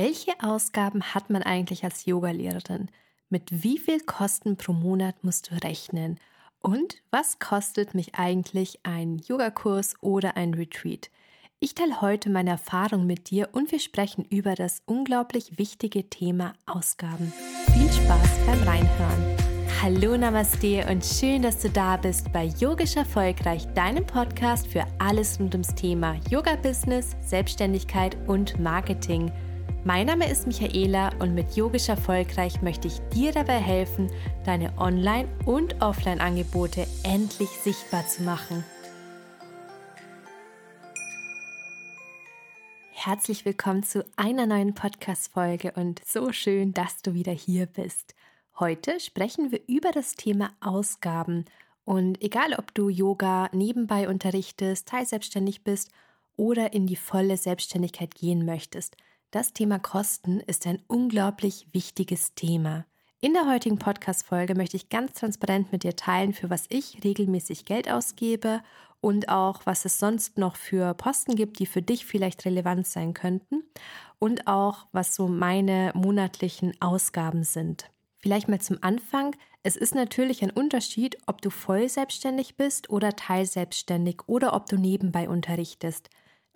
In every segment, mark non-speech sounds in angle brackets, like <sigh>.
Welche Ausgaben hat man eigentlich als Yogalehrerin? Mit wie viel Kosten pro Monat musst du rechnen? Und was kostet mich eigentlich ein Yogakurs oder ein Retreat? Ich teile heute meine Erfahrung mit dir und wir sprechen über das unglaublich wichtige Thema Ausgaben. Viel Spaß beim Reinhören. Hallo Namaste und schön, dass du da bist bei Yogisch Erfolgreich, deinem Podcast für alles rund ums Thema Yoga-Business, Selbstständigkeit und Marketing – mein Name ist Michaela und mit Yogisch Erfolgreich möchte ich dir dabei helfen, deine Online- und Offline-Angebote endlich sichtbar zu machen. Herzlich willkommen zu einer neuen Podcast-Folge und so schön, dass du wieder hier bist. Heute sprechen wir über das Thema Ausgaben und egal ob du Yoga nebenbei unterrichtest, teilselbstständig bist oder in die volle Selbstständigkeit gehen möchtest – das Thema Kosten ist ein unglaublich wichtiges Thema. In der heutigen Podcast-Folge möchte ich ganz transparent mit dir teilen, für was ich regelmäßig Geld ausgebe und auch, was es sonst noch für Posten gibt, die für dich vielleicht relevant sein könnten und auch, was so meine monatlichen Ausgaben sind. Vielleicht mal zum Anfang. Es ist natürlich ein Unterschied, ob du voll selbstständig bist oder teilselbstständig oder ob du nebenbei unterrichtest.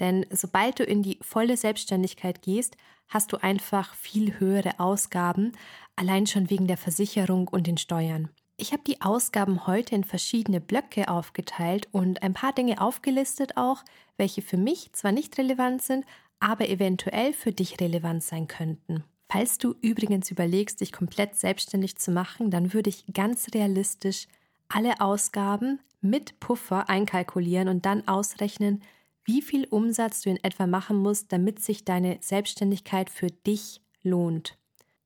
Denn sobald du in die volle Selbstständigkeit gehst, hast du einfach viel höhere Ausgaben, allein schon wegen der Versicherung und den Steuern. Ich habe die Ausgaben heute in verschiedene Blöcke aufgeteilt und ein paar Dinge aufgelistet auch, welche für mich zwar nicht relevant sind, aber eventuell für dich relevant sein könnten. Falls du übrigens überlegst, dich komplett selbstständig zu machen, dann würde ich ganz realistisch alle Ausgaben mit Puffer einkalkulieren und dann ausrechnen, wie viel Umsatz du in etwa machen musst, damit sich deine Selbstständigkeit für dich lohnt.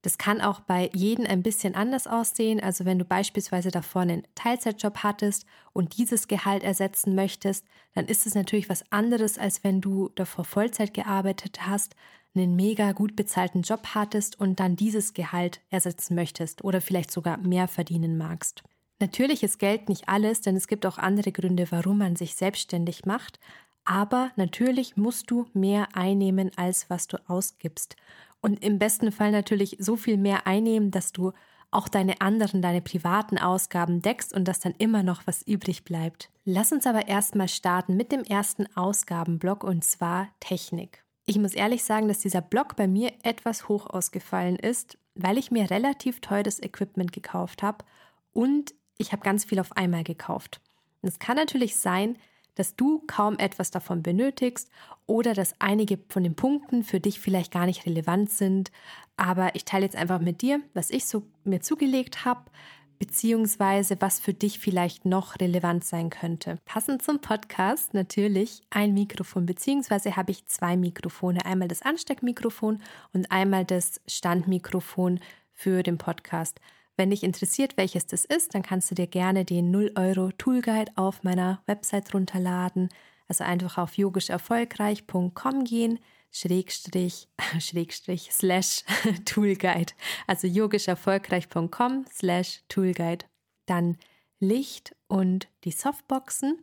Das kann auch bei jedem ein bisschen anders aussehen. Also wenn du beispielsweise davor einen Teilzeitjob hattest und dieses Gehalt ersetzen möchtest, dann ist es natürlich was anderes, als wenn du davor Vollzeit gearbeitet hast, einen mega gut bezahlten Job hattest und dann dieses Gehalt ersetzen möchtest oder vielleicht sogar mehr verdienen magst. Natürlich ist Geld nicht alles, denn es gibt auch andere Gründe, warum man sich selbstständig macht. Aber natürlich musst du mehr einnehmen, als was du ausgibst. Und im besten Fall natürlich so viel mehr einnehmen, dass du auch deine anderen, deine privaten Ausgaben deckst und dass dann immer noch was übrig bleibt. Lass uns aber erstmal starten mit dem ersten Ausgabenblock und zwar Technik. Ich muss ehrlich sagen, dass dieser Block bei mir etwas hoch ausgefallen ist, weil ich mir relativ teures Equipment gekauft habe und ich habe ganz viel auf einmal gekauft. Und es kann natürlich sein, dass du kaum etwas davon benötigst oder dass einige von den Punkten für dich vielleicht gar nicht relevant sind. Aber ich teile jetzt einfach mit dir, was ich so mir zugelegt habe, beziehungsweise was für dich vielleicht noch relevant sein könnte. Passend zum Podcast natürlich ein Mikrofon, beziehungsweise habe ich zwei Mikrofone. Einmal das Ansteckmikrofon und einmal das Standmikrofon für den Podcast. Wenn dich interessiert, welches das ist, dann kannst du dir gerne den 0 Euro Tool Guide auf meiner Website runterladen. Also einfach auf yogischerfolgreich.com gehen, Schrägstrich, <laughs> Schrägstrich, slash <laughs> Toolguide. Also yogischerfolgreich.com slash Toolguide. Dann Licht und die Softboxen.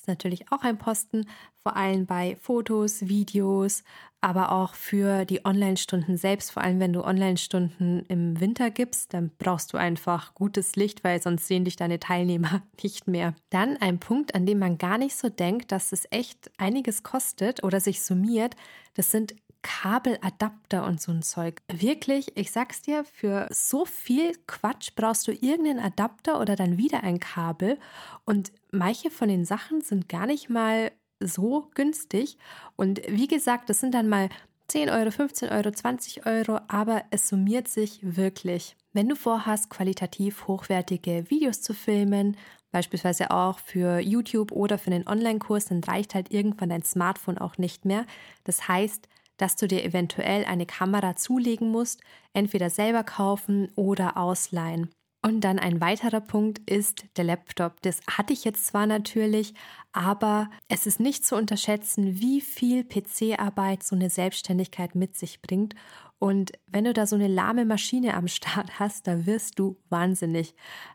Ist natürlich auch ein Posten, vor allem bei Fotos, Videos, aber auch für die Online-Stunden selbst. Vor allem, wenn du Online-Stunden im Winter gibst, dann brauchst du einfach gutes Licht, weil sonst sehen dich deine Teilnehmer <laughs> nicht mehr. Dann ein Punkt, an dem man gar nicht so denkt, dass es echt einiges kostet oder sich summiert. Das sind Kabeladapter und so ein Zeug. Wirklich, ich sag's dir, für so viel Quatsch brauchst du irgendeinen Adapter oder dann wieder ein Kabel. Und manche von den Sachen sind gar nicht mal so günstig. Und wie gesagt, das sind dann mal 10 Euro, 15 Euro, 20 Euro, aber es summiert sich wirklich. Wenn du vorhast, qualitativ hochwertige Videos zu filmen, beispielsweise auch für YouTube oder für einen Online-Kurs, dann reicht halt irgendwann dein Smartphone auch nicht mehr. Das heißt, dass du dir eventuell eine Kamera zulegen musst, entweder selber kaufen oder ausleihen. Und dann ein weiterer Punkt ist der Laptop. Das hatte ich jetzt zwar natürlich, aber es ist nicht zu unterschätzen, wie viel PC-Arbeit so eine Selbstständigkeit mit sich bringt. Und wenn du da so eine lahme Maschine am Start <laughs> hast, da wirst du wahnsinnig.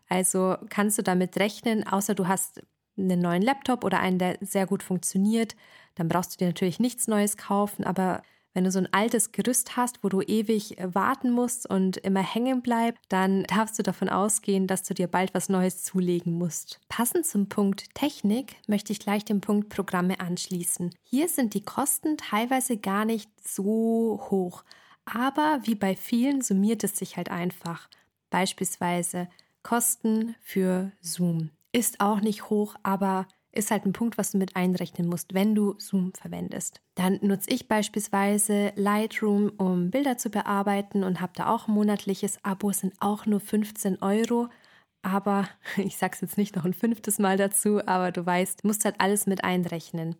Also kannst du damit rechnen, außer du hast einen neuen Laptop oder einen, der sehr gut funktioniert, dann brauchst du dir natürlich nichts Neues kaufen, aber Wenn du so ein altes Gerüst hast, wo du ewig warten musst und immer hängen bleibt, dann darfst du davon ausgehen, dass du dir bald was Neues zulegen musst. Passend zum Punkt Technik möchte ich gleich den Punkt Programme anschließen. Hier sind die Kosten teilweise gar nicht so hoch, aber wie bei vielen summiert es sich halt einfach. Beispielsweise Kosten für Zoom ist auch nicht hoch, aber ist halt ein Punkt, was du mit einrechnen musst, wenn du Zoom verwendest. Dann nutze ich beispielsweise Lightroom, um Bilder zu bearbeiten und habe da auch monatliches Abo, sind auch nur 15 Euro. Aber <laughs> ich sage es jetzt nicht noch ein fünftes Mal dazu, aber du weißt, musst halt alles mit einrechnen.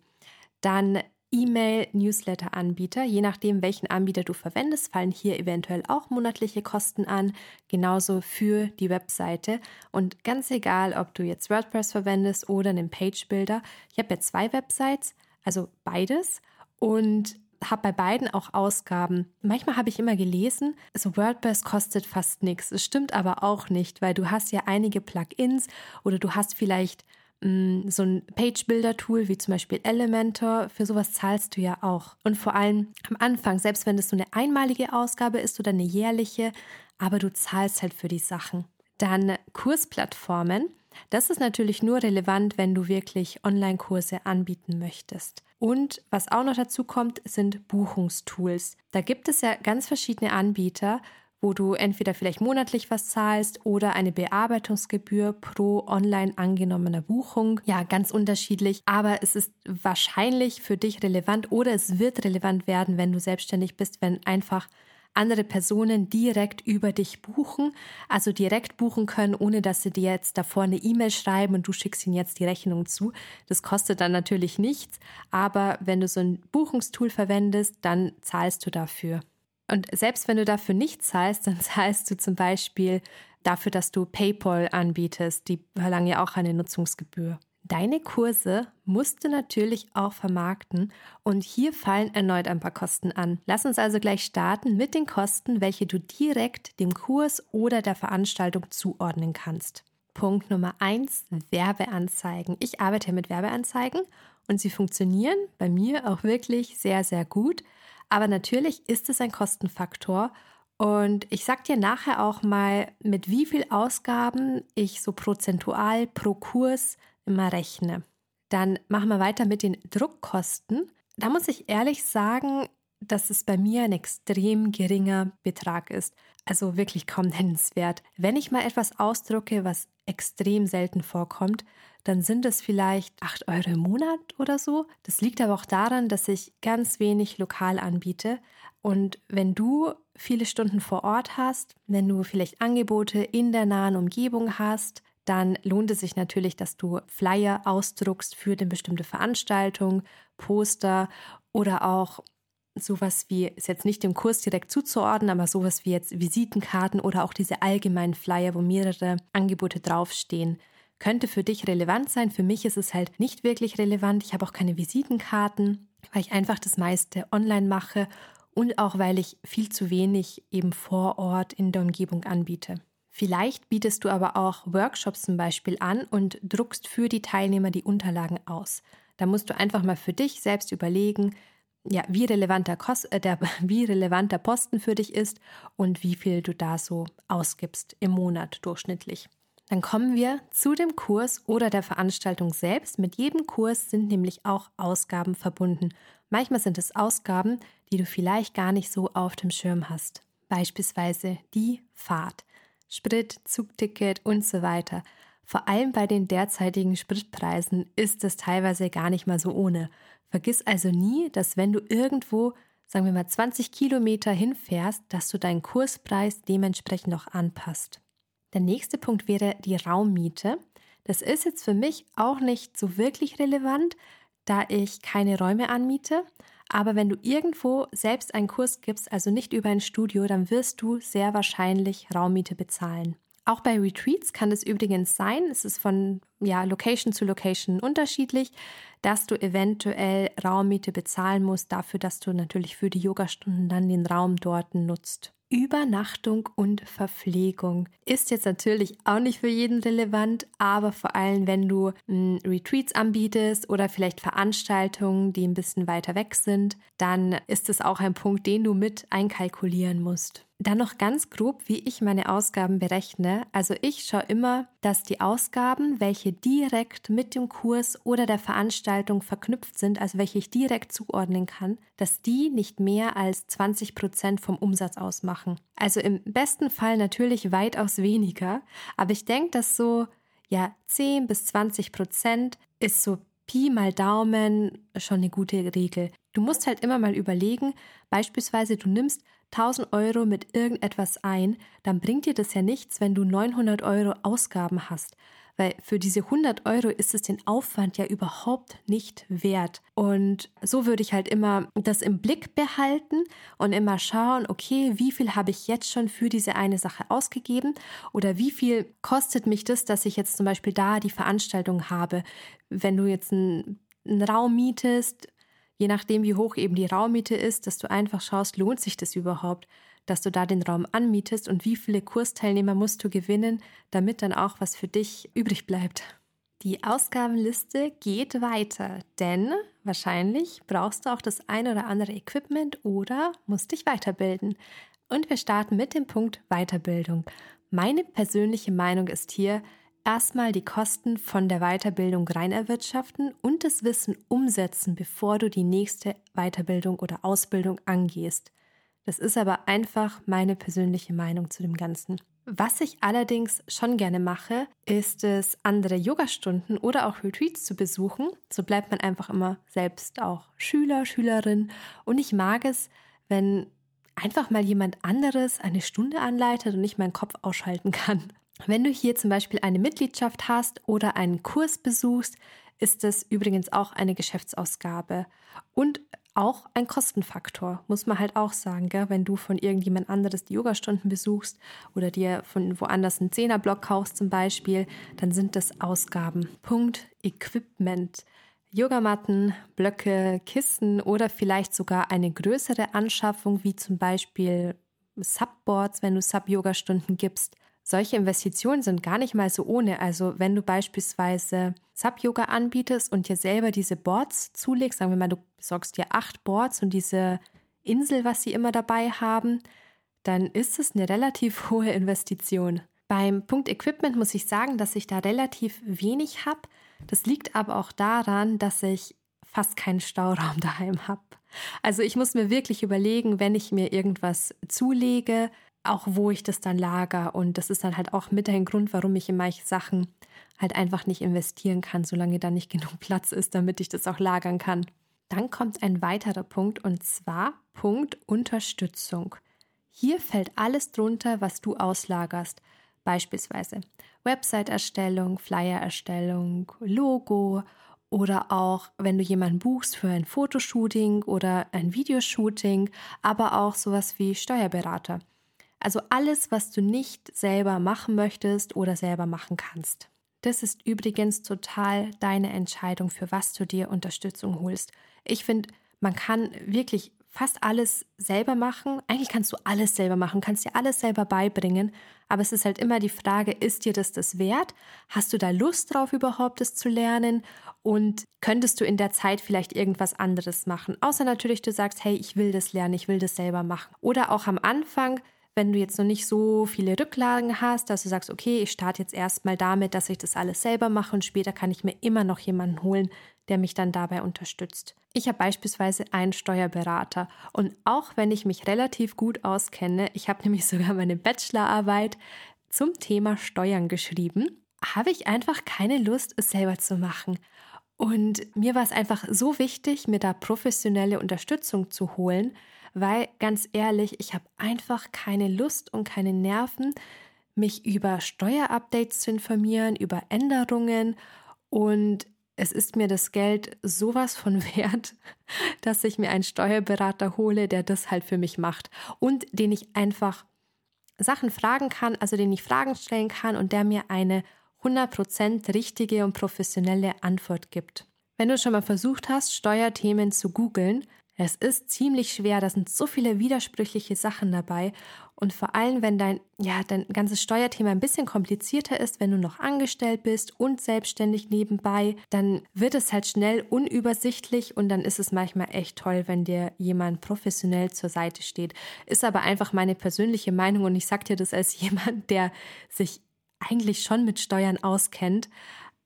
Dann E-Mail-Newsletter-Anbieter. Je nachdem, welchen Anbieter du verwendest, fallen hier eventuell auch monatliche Kosten an, genauso für die Webseite. Und ganz egal, ob du jetzt WordPress verwendest oder einen Page-Builder. Ich habe ja zwei Websites, also beides. Und habe bei beiden auch Ausgaben. Manchmal habe ich immer gelesen, also WordPress kostet fast nichts. Es stimmt aber auch nicht, weil du hast ja einige Plugins oder du hast vielleicht so ein Page-Builder-Tool wie zum Beispiel Elementor, für sowas zahlst du ja auch. Und vor allem am Anfang, selbst wenn das so eine einmalige Ausgabe ist oder eine jährliche, aber du zahlst halt für die Sachen. Dann Kursplattformen. Das ist natürlich nur relevant, wenn du wirklich Online-Kurse anbieten möchtest. Und was auch noch dazu kommt, sind Buchungstools. Da gibt es ja ganz verschiedene Anbieter wo du entweder vielleicht monatlich was zahlst oder eine Bearbeitungsgebühr pro online angenommener Buchung. Ja, ganz unterschiedlich, aber es ist wahrscheinlich für dich relevant oder es wird relevant werden, wenn du selbstständig bist, wenn einfach andere Personen direkt über dich buchen, also direkt buchen können, ohne dass sie dir jetzt davor eine E-Mail schreiben und du schickst ihnen jetzt die Rechnung zu. Das kostet dann natürlich nichts, aber wenn du so ein Buchungstool verwendest, dann zahlst du dafür. Und selbst wenn du dafür nicht zahlst, dann <laughs> zahlst du zum Beispiel dafür, dass du PayPal anbietest. Die verlangen ja auch eine Nutzungsgebühr. Deine Kurse musst du natürlich auch vermarkten und hier fallen erneut ein paar Kosten an. Lass uns also gleich starten mit den Kosten, welche du direkt dem Kurs oder der Veranstaltung zuordnen kannst. Punkt Nummer 1, Werbeanzeigen. Ich arbeite mit Werbeanzeigen und sie funktionieren bei mir auch wirklich sehr, sehr gut. Aber natürlich ist es ein Kostenfaktor. Und ich sag dir nachher auch mal, mit wie viel Ausgaben ich so prozentual pro Kurs immer rechne. Dann machen wir weiter mit den Druckkosten. Da muss ich ehrlich sagen, dass es bei mir ein extrem geringer Betrag ist. Also wirklich kaum nennenswert. Wenn ich mal etwas ausdrucke, was extrem selten vorkommt, dann sind es vielleicht 8 Euro im Monat oder so. Das liegt aber auch daran, dass ich ganz wenig lokal anbiete. Und wenn du viele Stunden vor Ort hast, wenn du vielleicht Angebote in der nahen Umgebung hast, dann lohnt es sich natürlich, dass du Flyer ausdruckst für eine bestimmte Veranstaltung, Poster oder auch sowas wie, ist jetzt nicht dem Kurs direkt zuzuordnen, aber sowas wie jetzt Visitenkarten oder auch diese allgemeinen Flyer, wo mehrere Angebote draufstehen könnte für dich relevant sein. Für mich ist es halt nicht wirklich relevant. Ich habe auch keine Visitenkarten, weil ich einfach das meiste online mache und auch weil ich viel zu wenig eben vor Ort in der Umgebung anbiete. Vielleicht bietest du aber auch Workshops zum Beispiel an und druckst für die Teilnehmer die Unterlagen aus. Da musst du einfach mal für dich selbst überlegen, ja, wie relevant der, Kost, äh, der, <laughs> wie relevant der Posten für dich ist und wie viel du da so ausgibst im Monat durchschnittlich. Dann kommen wir zu dem Kurs oder der Veranstaltung selbst. Mit jedem Kurs sind nämlich auch Ausgaben verbunden. Manchmal sind es Ausgaben, die du vielleicht gar nicht so auf dem Schirm hast. Beispielsweise die Fahrt, Sprit, Zugticket und so weiter. Vor allem bei den derzeitigen Spritpreisen ist es teilweise gar nicht mal so ohne. Vergiss also nie, dass wenn du irgendwo, sagen wir mal 20 Kilometer hinfährst, dass du deinen Kurspreis dementsprechend auch anpasst. Der nächste Punkt wäre die Raummiete. Das ist jetzt für mich auch nicht so wirklich relevant, da ich keine Räume anmiete. Aber wenn du irgendwo selbst einen Kurs gibst, also nicht über ein Studio, dann wirst du sehr wahrscheinlich Raummiete bezahlen. Auch bei Retreats kann es übrigens sein, es ist von ja, Location zu Location unterschiedlich, dass du eventuell Raummiete bezahlen musst, dafür, dass du natürlich für die Yogastunden dann den Raum dort nutzt. Übernachtung und Verpflegung. Ist jetzt natürlich auch nicht für jeden relevant, aber vor allem, wenn du m, hm, Retreats anbietest oder vielleicht Veranstaltungen, die ein bisschen weiter weg sind, dann ist es auch ein Punkt, den du mit einkalkulieren musst. Dann noch ganz grob, wie ich meine Ausgaben berechne. Also ich schaue immer, dass die Ausgaben, welche direkt mit dem Kurs oder der Veranstaltung verknüpft sind, also welche ich direkt zuordnen kann, dass die nicht mehr als 20 Prozent vom Umsatz ausmachen. Also im besten Fall natürlich weitaus <laughs> weniger, aber ich denke, dass so ja 10 bis 20 Prozent ist so Pi mal Daumen schon eine gute Regel. Du musst halt immer mal überlegen, beispielsweise du nimmst 1000 Euro mit irgendetwas ein, dann bringt dir das ja nichts, wenn du 900 Euro Ausgaben hast. Weil für diese 100 Euro ist es den Aufwand ja überhaupt nicht wert. Und so würde ich halt immer das im Blick behalten und immer schauen, okay, wie viel habe ich jetzt schon für diese eine Sache ausgegeben oder wie viel kostet mich das, dass ich jetzt zum Beispiel da die Veranstaltung habe. Wenn du jetzt einen, einen Raum mietest, je nachdem, wie hoch eben die Raummiete ist, dass du einfach schaust, lohnt sich das überhaupt, dass du da den Raum anmietest und wie viele Kursteilnehmer musst du gewinnen, damit dann auch was für dich übrig bleibt. Die Ausgabenliste geht weiter, denn wahrscheinlich brauchst du auch das ein oder andere Equipment oder musst dich weiterbilden. Und wir starten mit dem Punkt Weiterbildung. Meine persönliche Meinung ist hier, erstmal die Kosten von der Weiterbildung rein erwirtschaften und das Wissen umsetzen, bevor du die nächste Weiterbildung oder Ausbildung angehst. Das ist aber einfach meine persönliche Meinung zu dem Ganzen. Was ich allerdings schon gerne mache, ist es, andere Yogastunden oder auch Retreats zu besuchen. So bleibt man einfach immer selbst auch Schüler, Schülerin. Und ich mag es, wenn einfach mal jemand anderes eine Stunde anleitet und ich meinen Kopf ausschalten kann. Wenn du hier zum Beispiel eine Mitgliedschaft hast oder einen Kurs besuchst, ist es übrigens auch eine Geschäftsausgabe und auch ein Kostenfaktor, muss man halt auch sagen. Gell? Wenn du von irgendjemand anderes die Yogastunden besuchst oder dir von woanders einen Zehnerblock kaufst zum Beispiel, dann sind das Ausgaben. Punkt Equipment. Yogamatten, Blöcke, Kissen oder vielleicht sogar eine größere Anschaffung wie zum Beispiel Subboards, wenn du Sub-Yoga-Stunden gibst solche Investitionen sind gar nicht mal so ohne. Also wenn du beispielsweise Sub-Yoga anbietest und dir selber diese Boards zulegst, sagen wir mal, du besorgst dir acht Boards und diese Insel, was sie immer dabei haben, dann ist es eine relativ <laughs> hohe Investition. Beim Punkt Equipment muss ich sagen, dass ich da relativ wenig habe. Das liegt aber auch daran, dass ich fast keinen Stauraum <laughs> daheim habe. Also ich muss mir wirklich überlegen, wenn ich mir irgendwas zulege, auch wo ich das dann lager. Und das ist dann halt auch mit ein Grund, warum ich in manche Sachen halt einfach nicht investieren kann, solange da nicht <laughs> genug Platz ist, damit ich das auch lagern kann. Dann kommt ein weiterer Punkt und zwar Punkt Unterstützung. Hier fällt alles drunter, was du auslagerst. Beispielsweise Website-Erstellung, Flyer-Erstellung, Logo oder auch, wenn du jemanden buchst für ein Fotoshooting oder ein Videoshooting, aber auch sowas wie Steuerberater. Also alles, was du nicht selber machen möchtest oder selber machen kannst. Das ist übrigens total deine Entscheidung, für was du dir Unterstützung holst. Ich finde, man kann wirklich fast alles selber machen. Eigentlich kannst du alles selber machen, kannst dir alles selber beibringen. Aber es ist halt immer die Frage, ist dir das das wert? Hast du da Lust drauf überhaupt, das zu lernen? Und könntest du in der Zeit vielleicht irgendwas anderes machen? Außer natürlich, du sagst, hey, ich will das lernen, ich will das selber machen. Oder auch am Anfang wenn du jetzt noch nicht so viele Rücklagen hast, dass du sagst, okay, ich starte jetzt erstmal damit, dass ich das alles selber mache und später kann ich mir immer noch jemanden holen, der mich dann dabei unterstützt. Ich habe beispielsweise einen Steuerberater und auch wenn ich mich relativ gut auskenne, ich habe <laughs> nämlich sogar meine Bachelorarbeit zum Thema Steuern geschrieben, habe ich einfach keine Lust, es selber zu machen. Und mir war es einfach so wichtig, mir da professionelle Unterstützung zu holen, weil ganz ehrlich, ich habe einfach keine Lust und keine Nerven, mich über Steuerupdates zu informieren, über Änderungen und es ist mir das Geld sowas von <laughs> wert, dass ich mir einen Steuerberater hole, der das halt für mich macht und den ich einfach Sachen fragen kann, also den ich Fragen stellen kann und der mir eine 100% richtige und professionelle Antwort gibt. Wenn du schon mal versucht hast, Steuerthemen zu googeln, Es ist ziemlich schwer, da sind so viele widersprüchliche Sachen dabei. Und vor allem, wenn dein, ja, dein ganzes Steuerthema ein bisschen komplizierter ist, wenn du noch angestellt bist und selbstständig nebenbei, dann wird es halt schnell unübersichtlich und dann ist es manchmal echt toll, wenn dir jemand professionell zur Seite steht. Ist aber einfach meine persönliche Meinung und ich sag dir das als <laughs> jemand, der sich eigentlich schon mit Steuern auskennt,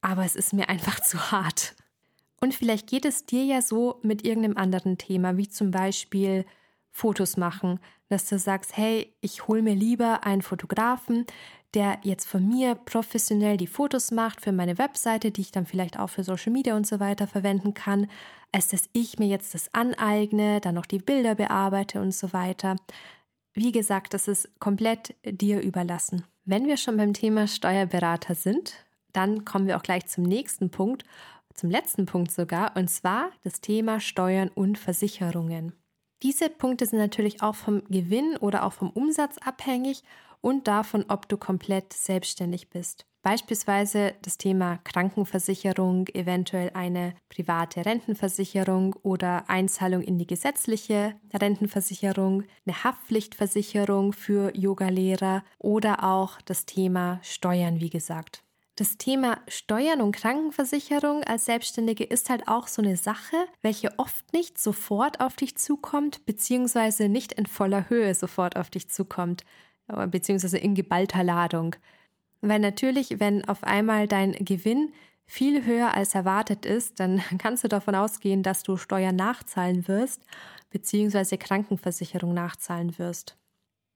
aber es ist mir einfach zu hart. Und vielleicht geht es dir ja so mit irgendeinem anderen Thema, wie zum Beispiel Fotos machen, dass du sagst, hey, ich hole mir lieber einen Fotografen, der jetzt von mir professionell die Fotos macht für meine Webseite, die ich dann vielleicht auch für Social Media und so weiter verwenden kann, als dass ich mir jetzt das aneigne, dann noch die Bilder bearbeite und so weiter. Wie gesagt, das ist komplett dir überlassen. Wenn wir schon beim Thema Steuerberater sind, dann kommen wir auch gleich zum nächsten Punkt zum letzten Punkt sogar, und zwar das Thema Steuern und Versicherungen. Diese Punkte sind natürlich auch vom Gewinn oder auch vom Umsatz abhängig und davon, ob du komplett selbstständig bist. Beispielsweise das Thema Krankenversicherung, eventuell eine private Rentenversicherung oder Einzahlung in die gesetzliche Rentenversicherung, eine Haftpflichtversicherung für Yogalehrer oder auch das Thema Steuern, wie gesagt. Das Thema Steuern und Krankenversicherung als Selbstständige ist halt auch so eine Sache, welche oft nicht sofort auf dich zukommt, beziehungsweise nicht in voller Höhe sofort auf dich zukommt, beziehungsweise in geballter Ladung. Weil natürlich, wenn auf einmal dein Gewinn viel höher als erwartet ist, dann <laughs> kannst du davon ausgehen, dass du Steuern nachzahlen wirst, beziehungsweise Krankenversicherung nachzahlen wirst.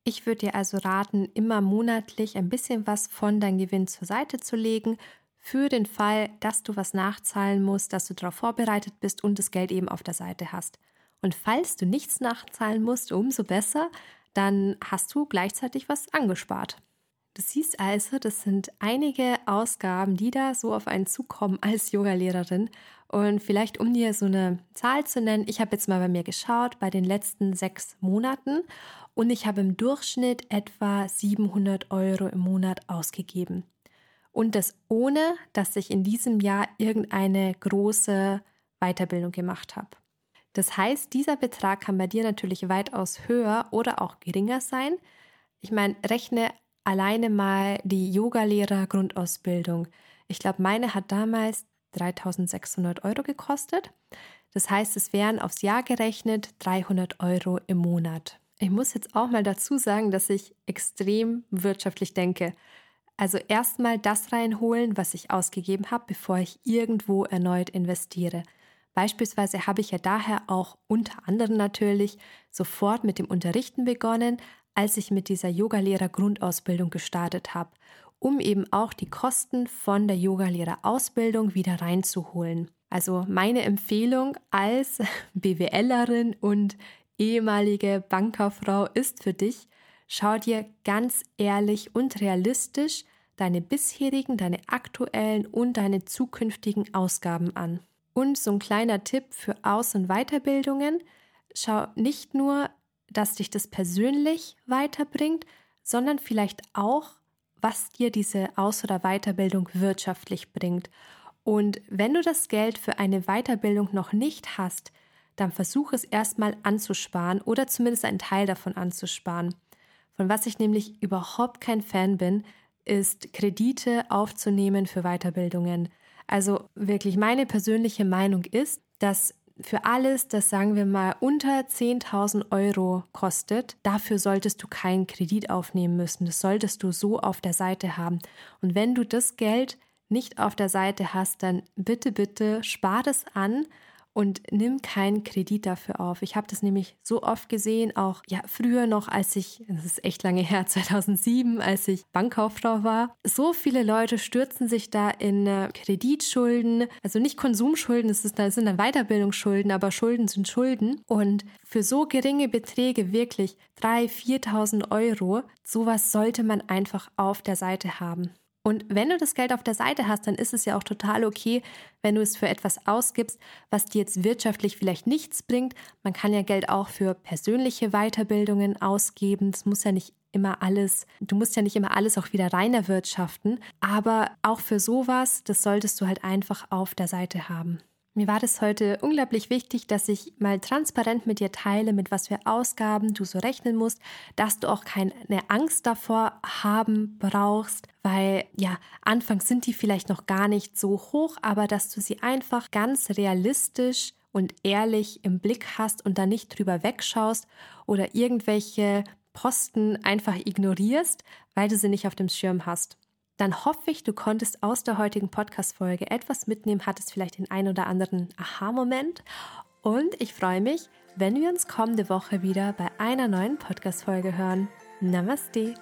Ich würde dir also raten, immer monatlich ein bisschen was von deinem Gewinn zur Seite zu legen, für den Fall, dass du was nachzahlen musst, dass du darauf vorbereitet bist und das Geld eben auf der Seite hast. Und falls du nichts nachzahlen musst, umso besser, dann hast du gleichzeitig was angespart. Du siehst also, das sind einige Ausgaben, die da so auf einen zukommen als Yogalehrerin. Und vielleicht, um dir so eine Zahl zu nennen, ich habe jetzt mal bei mir geschaut, bei den letzten sechs Monaten und ich habe im Durchschnitt etwa 700 Euro im Monat ausgegeben. Und das ohne, dass ich in diesem Jahr irgendeine große Weiterbildung gemacht habe. Das heißt, dieser Betrag kann bei dir natürlich weitaus höher oder auch geringer sein. Ich meine, rechne alleine mal die Yogalehrer Grundausbildung. Ich glaube, meine hat damals 3600 Euro gekostet. Das heißt, es wären aufs Jahr gerechnet 300 Euro im Monat. Ich muss jetzt auch mal dazu sagen, dass ich extrem wirtschaftlich denke. Also erstmal das reinholen, was ich ausgegeben habe, bevor ich irgendwo erneut investiere. Beispielsweise habe ich ja daher auch unter anderem natürlich sofort mit dem Unterrichten begonnen, als ich mit dieser Yogalehrer Grundausbildung gestartet habe, um eben auch die Kosten von der Yogalehrer Ausbildung wieder reinzuholen. Also meine Empfehlung als <laughs> BWLerin und ehemalige Bankkauffrau ist für dich, schau dir ganz ehrlich und realistisch deine bisherigen, deine aktuellen und deine zukünftigen Ausgaben an. Und so ein kleiner Tipp für Aus- und Weiterbildungen, schau nicht nur, dass dich das persönlich weiterbringt, sondern vielleicht auch, was dir diese Aus- oder Weiterbildung wirtschaftlich bringt. Und wenn du das Geld für eine Weiterbildung noch nicht hast, dann versuche es erstmal anzusparen oder zumindest einen Teil davon anzusparen. Von was ich nämlich überhaupt kein Fan bin, ist Kredite aufzunehmen für Weiterbildungen. Also wirklich meine persönliche Meinung ist, dass für alles, das sagen wir mal unter 10.000 Euro kostet, dafür solltest du keinen Kredit aufnehmen müssen. Das solltest du so auf der Seite haben. Und wenn du das Geld nicht auf der Seite hast, dann bitte, bitte spar das an und nimm keinen Kredit dafür auf. Ich habe das nämlich so oft gesehen, auch ja früher noch, als ich, das ist echt lange her, <laughs> 2007, als ich Bankkauffrau war. So viele Leute stürzen sich da in äh, Kreditschulden, also nicht Konsumschulden, das, sind dann Weiterbildungsschulden, aber Schulden sind Schulden. Und für so geringe Beträge, wirklich 3.000, 4.000 Euro, sowas sollte man einfach auf der Seite haben. Und wenn du das Geld auf der Seite hast, dann ist es ja auch total okay, wenn du es für etwas ausgibst, was dir jetzt wirtschaftlich vielleicht nichts bringt. Man kann ja Geld auch für persönliche Weiterbildungen ausgeben. Das muss ja nicht immer alles, du musst ja nicht immer alles auch wieder rein erwirtschaften. Aber auch für sowas, das solltest du halt einfach auf der Seite haben. Mir war das heute unglaublich wichtig, dass ich mal transparent mit dir teile, mit was für Ausgaben du so rechnen musst, dass du auch keine Angst davor haben brauchst, weil ja, anfangs sind die vielleicht noch gar nicht so hoch, aber dass du sie einfach ganz realistisch und ehrlich im Blick hast und da nicht drüber wegschaust oder irgendwelche Posten einfach ignorierst, weil du sie nicht auf dem Schirm hast dann hoffe ich, du konntest aus der heutigen Podcast-Folge etwas mitnehmen, hattest vielleicht den ein oder anderen Aha-Moment. Und ich freue mich, wenn wir uns kommende Woche wieder bei einer neuen Podcast-Folge hören. Namaste!